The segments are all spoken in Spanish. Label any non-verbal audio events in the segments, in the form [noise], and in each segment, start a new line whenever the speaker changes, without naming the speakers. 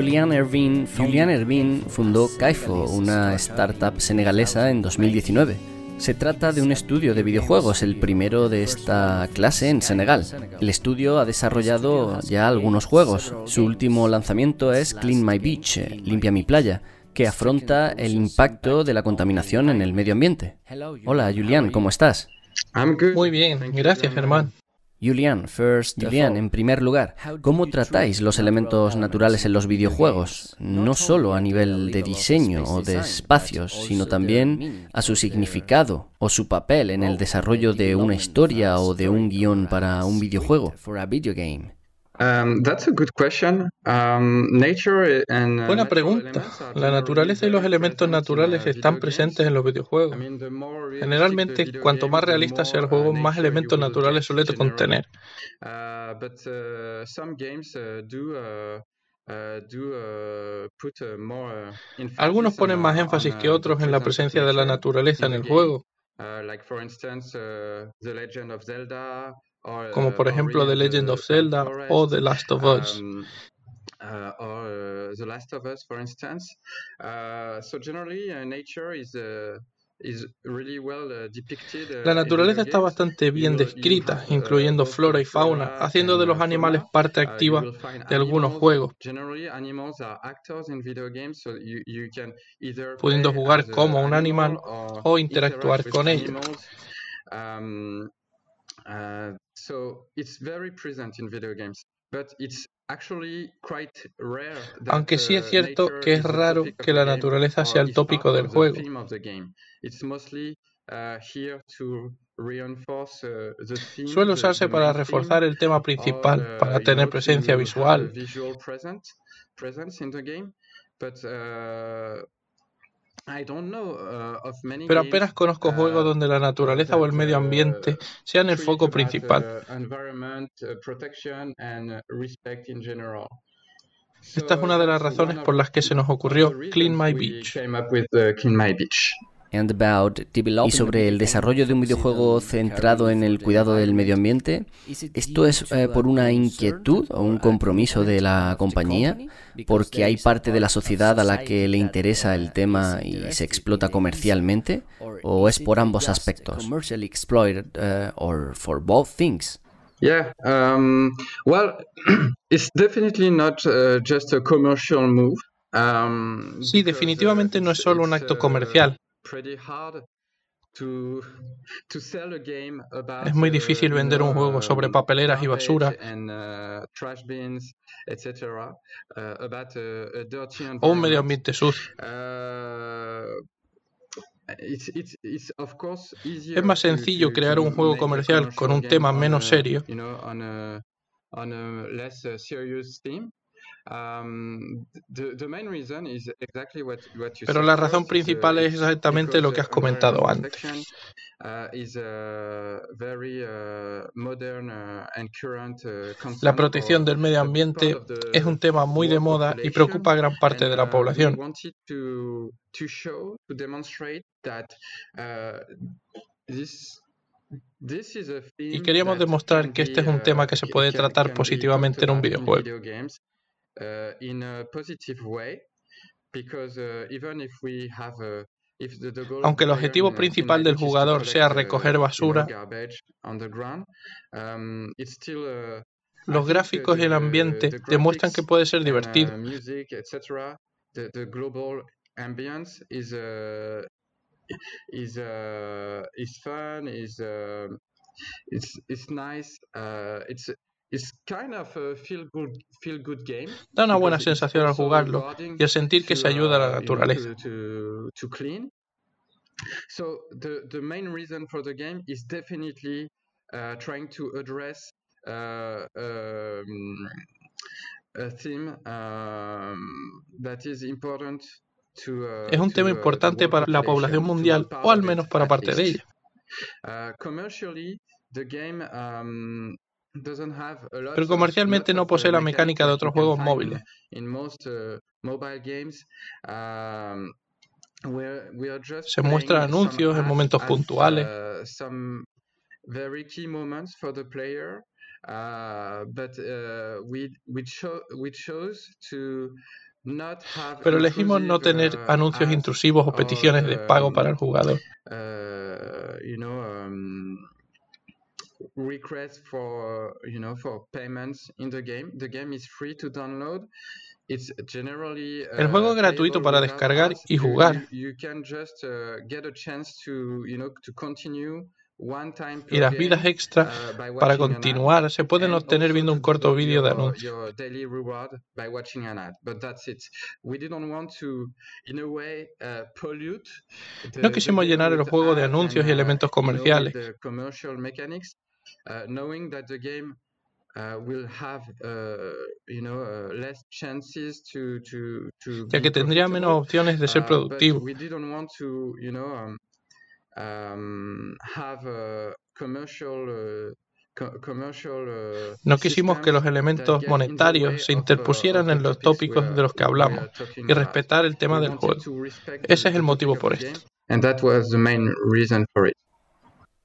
Julian Ervin, Julian Ervin fundó Kaifo, una startup senegalesa, en 2019. Se trata de un estudio de videojuegos, el primero de esta clase en Senegal. El estudio ha desarrollado ya algunos juegos. Su último lanzamiento es Clean My Beach, Limpia mi playa, que afronta el impacto de la contaminación en el medio ambiente. Hola Julian, ¿cómo estás?
Muy bien, gracias Germán.
Julian, first, Julian, en primer lugar, ¿cómo tratáis los elementos naturales en los videojuegos? No solo a nivel de diseño o de espacios, sino también a su significado o su papel en el desarrollo de una historia o de un guion para un videojuego.
Um, um, uh, Buena pregunta. La naturaleza y los elementos naturales están presentes en los videojuegos. Generalmente, cuanto más realista sea el juego, más elementos naturales suele contener. Algunos ponen más énfasis que otros en la presencia de la naturaleza en el juego. Como por ejemplo The Legend of Zelda o The Last of Us. Uh, or uh, The Last of Us, for instance. Uh, so generally, uh, nature is uh, la naturaleza está bastante bien descrita, incluyendo flora y fauna, haciendo de los animales parte activa de algunos juegos, pudiendo jugar como un animal o interactuar con ellos. Aunque sí es cierto que es raro que la naturaleza sea el tópico del juego. Suele usarse para reforzar el tema principal, uh, para tener presencia visual. Uh, Pero apenas conozco juegos uh, donde la naturaleza o el medio uh, ambiente sean el foco principal. Esta es una de las razones por las que se nos ocurrió Clean My Beach.
Y sobre el desarrollo de un videojuego centrado en el cuidado del medio ambiente, ¿esto es eh, por una inquietud o un compromiso de la compañía? ¿Porque hay parte de la sociedad a la que le interesa el tema y se explota comercialmente? ¿O es por ambos aspectos?
Yeah, um, well, [clears throat] it's definitely not uh, just a commercial move. Um, sí, definitivamente no es solo un acto comercial. Es muy difícil vender un juego sobre papeleras y basura. o un medio ambiente sucio. Es más sencillo crear un juego comercial con un tema menos serio pero la razón principal es exactamente lo que has comentado antes. La protección del medio ambiente es un tema muy de moda y preocupa a gran parte de la uh, población. Y queríamos demostrar que este es un tema que se puede tratar positivamente en un videojuego. Uh, in a positive way because uh, even if we have a aunque el objetivo principal del jugador sea uh, recoger basura, um, los gráficos y el ambiente demuestran que puede ser divertido. Is kind of a feel good, it's it's nice uh, it's Da una buena sensación al jugarlo y al sentir que se ayuda a la uh, naturaleza. So the the main reason for the game is definitely uh, trying to address uh, um, a theme um, that is important to, uh, es un tema uh, importante para la población mundial o al menos para parte de ella. Uh, commercially, the game um, pero comercialmente no posee la mecánica de otros juegos móviles. Se muestran anuncios en momentos puntuales. pero elegimos no tener uh, anuncios intrusivos o peticiones de pago para el jugador. El juego es gratuito para descargar y jugar. y las vidas extra uh, para continuar se pueden obtener viendo un corto vídeo de anuncio. No quisimos llenar el juego de anuncios y uh, elementos comerciales. Ya que tendría menos opciones de ser uh, productivo. Um, uh, uh, no quisimos que los elementos monetarios se interpusieran en los tópicos de los que hablamos y respetar el tema del juego. Ese es el motivo por esto.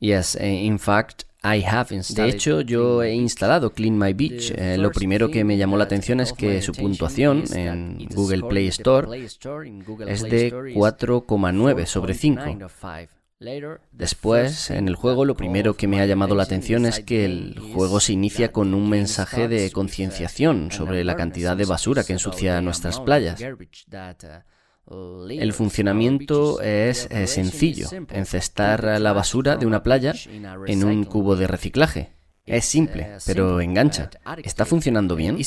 Yes, in fact, I have de hecho, yo he instalado Clean My Beach. Eh, lo primero que me llamó la atención es que su puntuación en Google Play Store es de 4,9 sobre 5. Después, en el juego, lo primero que me ha llamado la atención es que el juego se inicia con un mensaje de concienciación sobre la cantidad de basura que ensucia nuestras playas. El funcionamiento es, sencillo, encestar la basura de una playa en un cubo de reciclaje. Es simple, pero engancha. ¿Está funcionando bien?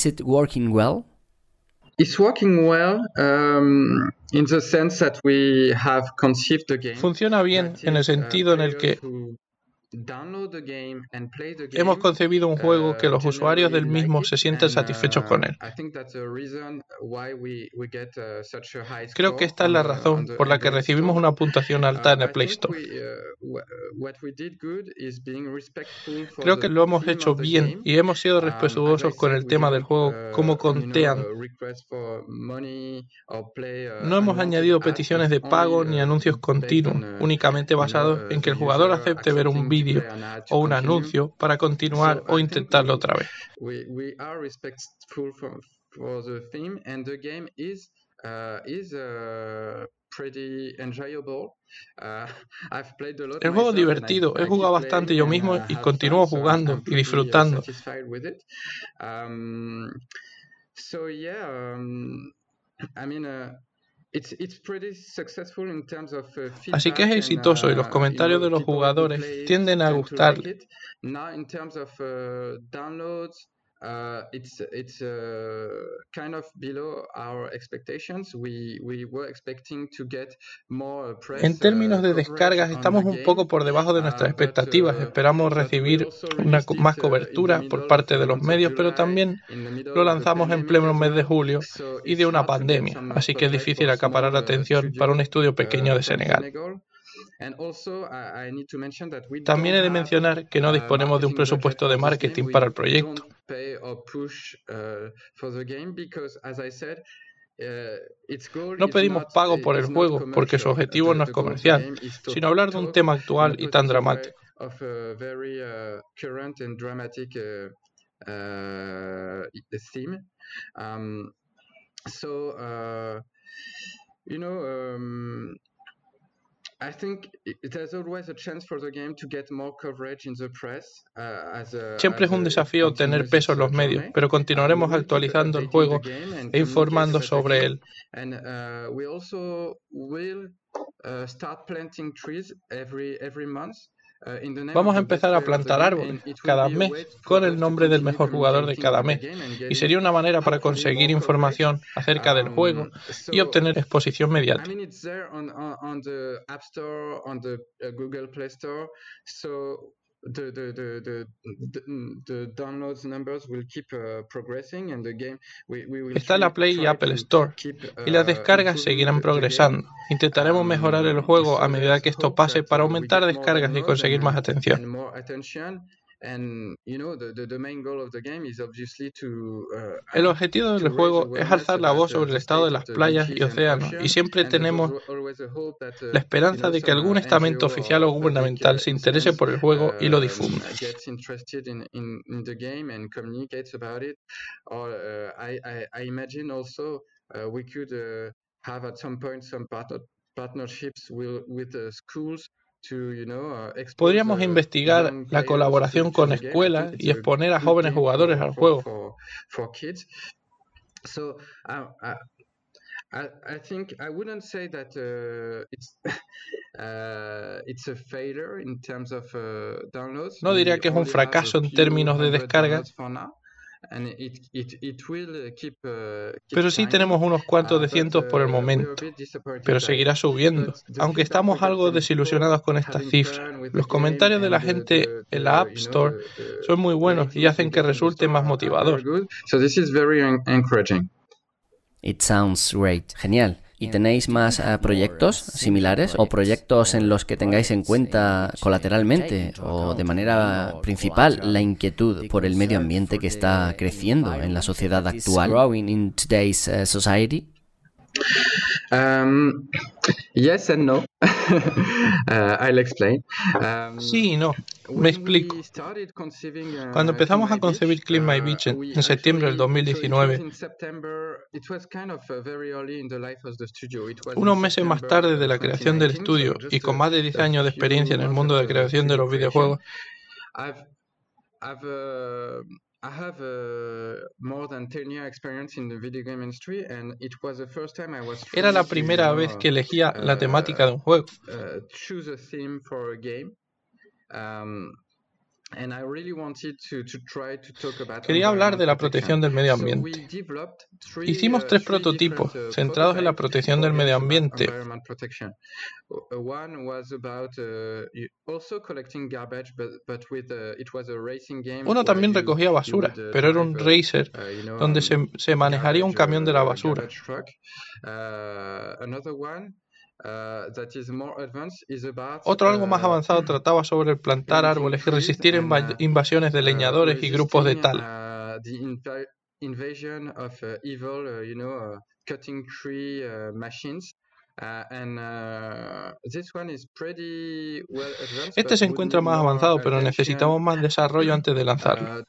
Funciona bien en el sentido en el que Hemos concebido un juego que los uh, usuarios del mismo se sienten satisfechos con él. Creo que esta es la razón por la que recibimos una puntuación alta en el Play Store. Uh, Creo que lo hemos hecho bien y hemos sido um, respetuosos con el tema del juego, uh, como contean. No hemos añadido peticiones de pago ni anuncios continuos, únicamente basados en que el jugador acepte ver un vídeo o un anuncio para continuar o intentarlo otra vez. El [laughs] juego es divertido, he jugado bastante yo mismo y continúo jugando y disfrutando. Así que es exitoso y los uh, comentarios de los jugadores tienden a gustarle. Uh, it's it's uh, kind of below our expectations. We we were expecting to get more press, en términos de uh, descargas, estamos un poco por debajo de nuestras expectativas. Esperamos recibir una más cobertura por parte de los medios, pero también lo lanzamos en pleno mes de julio y de una pandemia, así que es difícil acaparar atención para un estudio pequeño de Senegal. También he de mencionar que no disponemos de un presupuesto de marketing para el proyecto. No pedimos pago por el juego porque su objetivo no es comercial, sino hablar de un tema actual y tan dramático. Siempre es un desafío tener peso en los medios, pero continuaremos actualizando el juego e informando sobre él. Uh, uh, start planting trees every every month Vamos a empezar a plantar árboles cada mes con el nombre del mejor jugador de cada mes. y sería una manera para conseguir información acerca del juego um, y obtener exposición mediática. Está la Play y Apple Store y las uh, descargas seguirán progresando. Intentaremos um, mejorar el juego a medida que esto pase para aumentar descargas y conseguir más atención. El objetivo del juego es alzar la voz sobre el estado de las playas y océanos y siempre tenemos uh, la esperanza de que algún estamento oficial o gubernamental se interese por el juego y lo difunda.
we could have at some point some partnerships with with schools Uh,
Podríamos investigar la colaboración con escuelas y exponer a jóvenes jugadores al juego. No diría que es un fracaso en términos de descargas, pero sí tenemos unos cuantos de cientos por el uh, momento, pero seguirá subiendo. Aunque estamos algo desilusionados con estas cifras, los comentarios de la gente en la App Store son muy buenos y hacen que resulte más motivador.
It sounds great. Genial. ¿Y tenéis más eh, proyectos similares o proyectos en los que tengáis en cuenta colateralmente o de manera principal la inquietud por el medio ambiente que está creciendo en la sociedad actual?
Um, yes and no. [laughs] uh, I'll explain.
Um, sí y no. Me explico. Uh, Cuando empezamos a concebir Clean My uh, Beach en, en septiembre del 2019, unos meses más tarde de la creación del estudio y con más de 10 años de experiencia en el mundo de creación de los videojuegos, I have uh, more than 10 year experience in the video game industry and it was the first time I was Era la primera vez que elegía la temática de un juego.
Uh, choose a theme for a game. Um,
Quería hablar de la protección del medio ambiente. Hicimos tres prototipos centrados en la protección del medio ambiente. Uno también recogía basura, pero era un racer donde se, se manejaría un camión de la basura. Uh, Otro algo más uh, avanzado trataba sobre el plantar árboles y resistir uh, invasiones de leñadores y grupos de tal. Este se encuentra más avanzado, pero necesitamos más desarrollo antes de lanzarlo.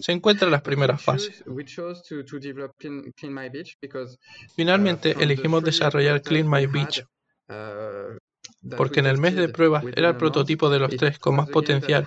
Se encuentra en las primeras fases. Finalmente elegimos desarrollar Clean My Beach porque en el mes de pruebas era el prototipo de los tres con más potencial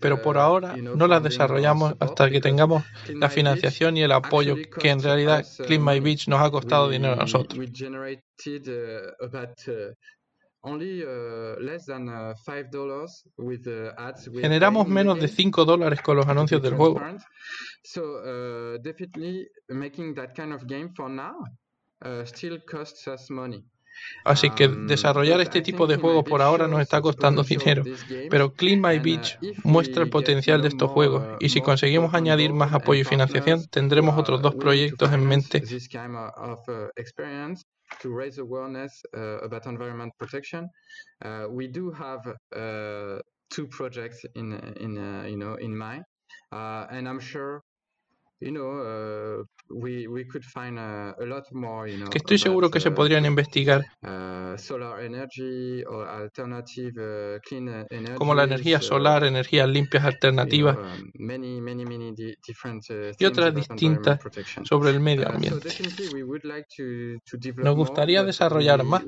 Pero por ahora no las desarrollamos hasta que tengamos la financiación y el apoyo que en realidad Clean My um, Beach nos ha costado dinero a nosotros. Generamos menos de 5 dólares con los anuncios del juego. So, uh, definitely making that kind of game for now uh, still costs us money. Así que desarrollar este tipo de juego por ahora nos está costando dinero, pero Clean My Beach muestra el potencial de estos juegos y si conseguimos añadir más apoyo y financiación tendremos otros dos proyectos en mente. to raise awareness uh, about environment protection. Uh, we do have uh, two projects in in uh, you know in mind, uh, and I'm sure que estoy seguro que se uh, podrían investigar uh, como la energía uh, solar, energías limpias alternativas y otras distintas sobre el medio ambiente. Nos gustaría desarrollar más,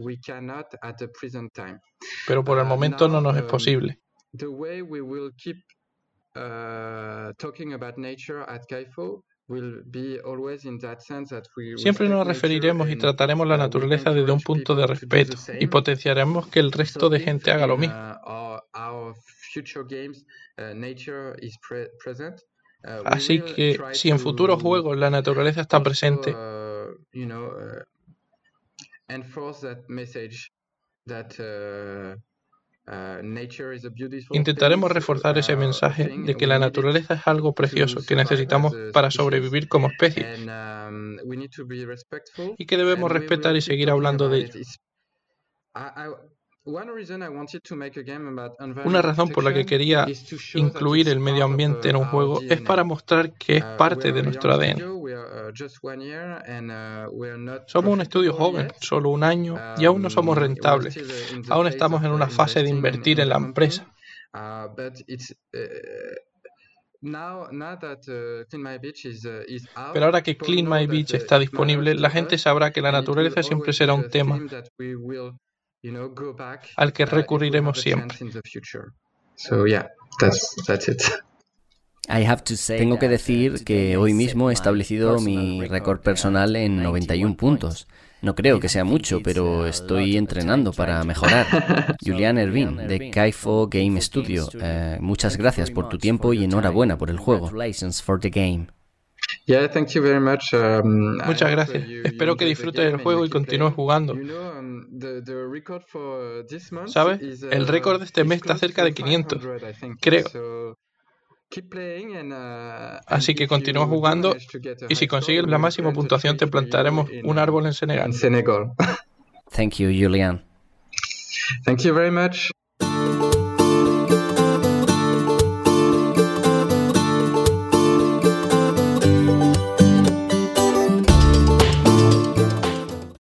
pero por el momento no nos es um, posible. Siempre nos referiremos y trataremos la naturaleza desde un punto de respeto y potenciaremos que el resto de gente haga lo mismo. Así que si en futuros juegos la naturaleza está presente, Intentaremos reforzar ese mensaje de que la naturaleza es algo precioso que necesitamos para sobrevivir como especie. Um, y que debemos respetar y seguir hablando de ello. Una razón por la que quería incluir el medio ambiente en un juego es para mostrar que es uh, parte de nuestro ADN. Uh, uh, somos un estudio joven, solo un año, y aún no somos um, rentables. Aún estamos en una fase de invertir en la empresa. Pero ahora que Clean My Beach está disponible, la gente sabrá que la naturaleza siempre será un tema al que recurriremos siempre. [laughs]
Tengo que decir que hoy mismo he establecido mi récord personal en 91 puntos. No creo que sea mucho, pero estoy entrenando para mejorar. [laughs] Julian Ervin, de Kaifo Game Studio, eh, muchas gracias por tu tiempo y enhorabuena por el juego.
Um, Muchas gracias. Espero que disfrutes del juego y continúes jugando. ¿Sabes? El uh, récord de este mes está cerca de 500, creo. Uh, Así que continúa jugando y si consigues la máxima puntuación te plantaremos un árbol en Senegal. [laughs]
Thank you, Julian.
Thank you very much.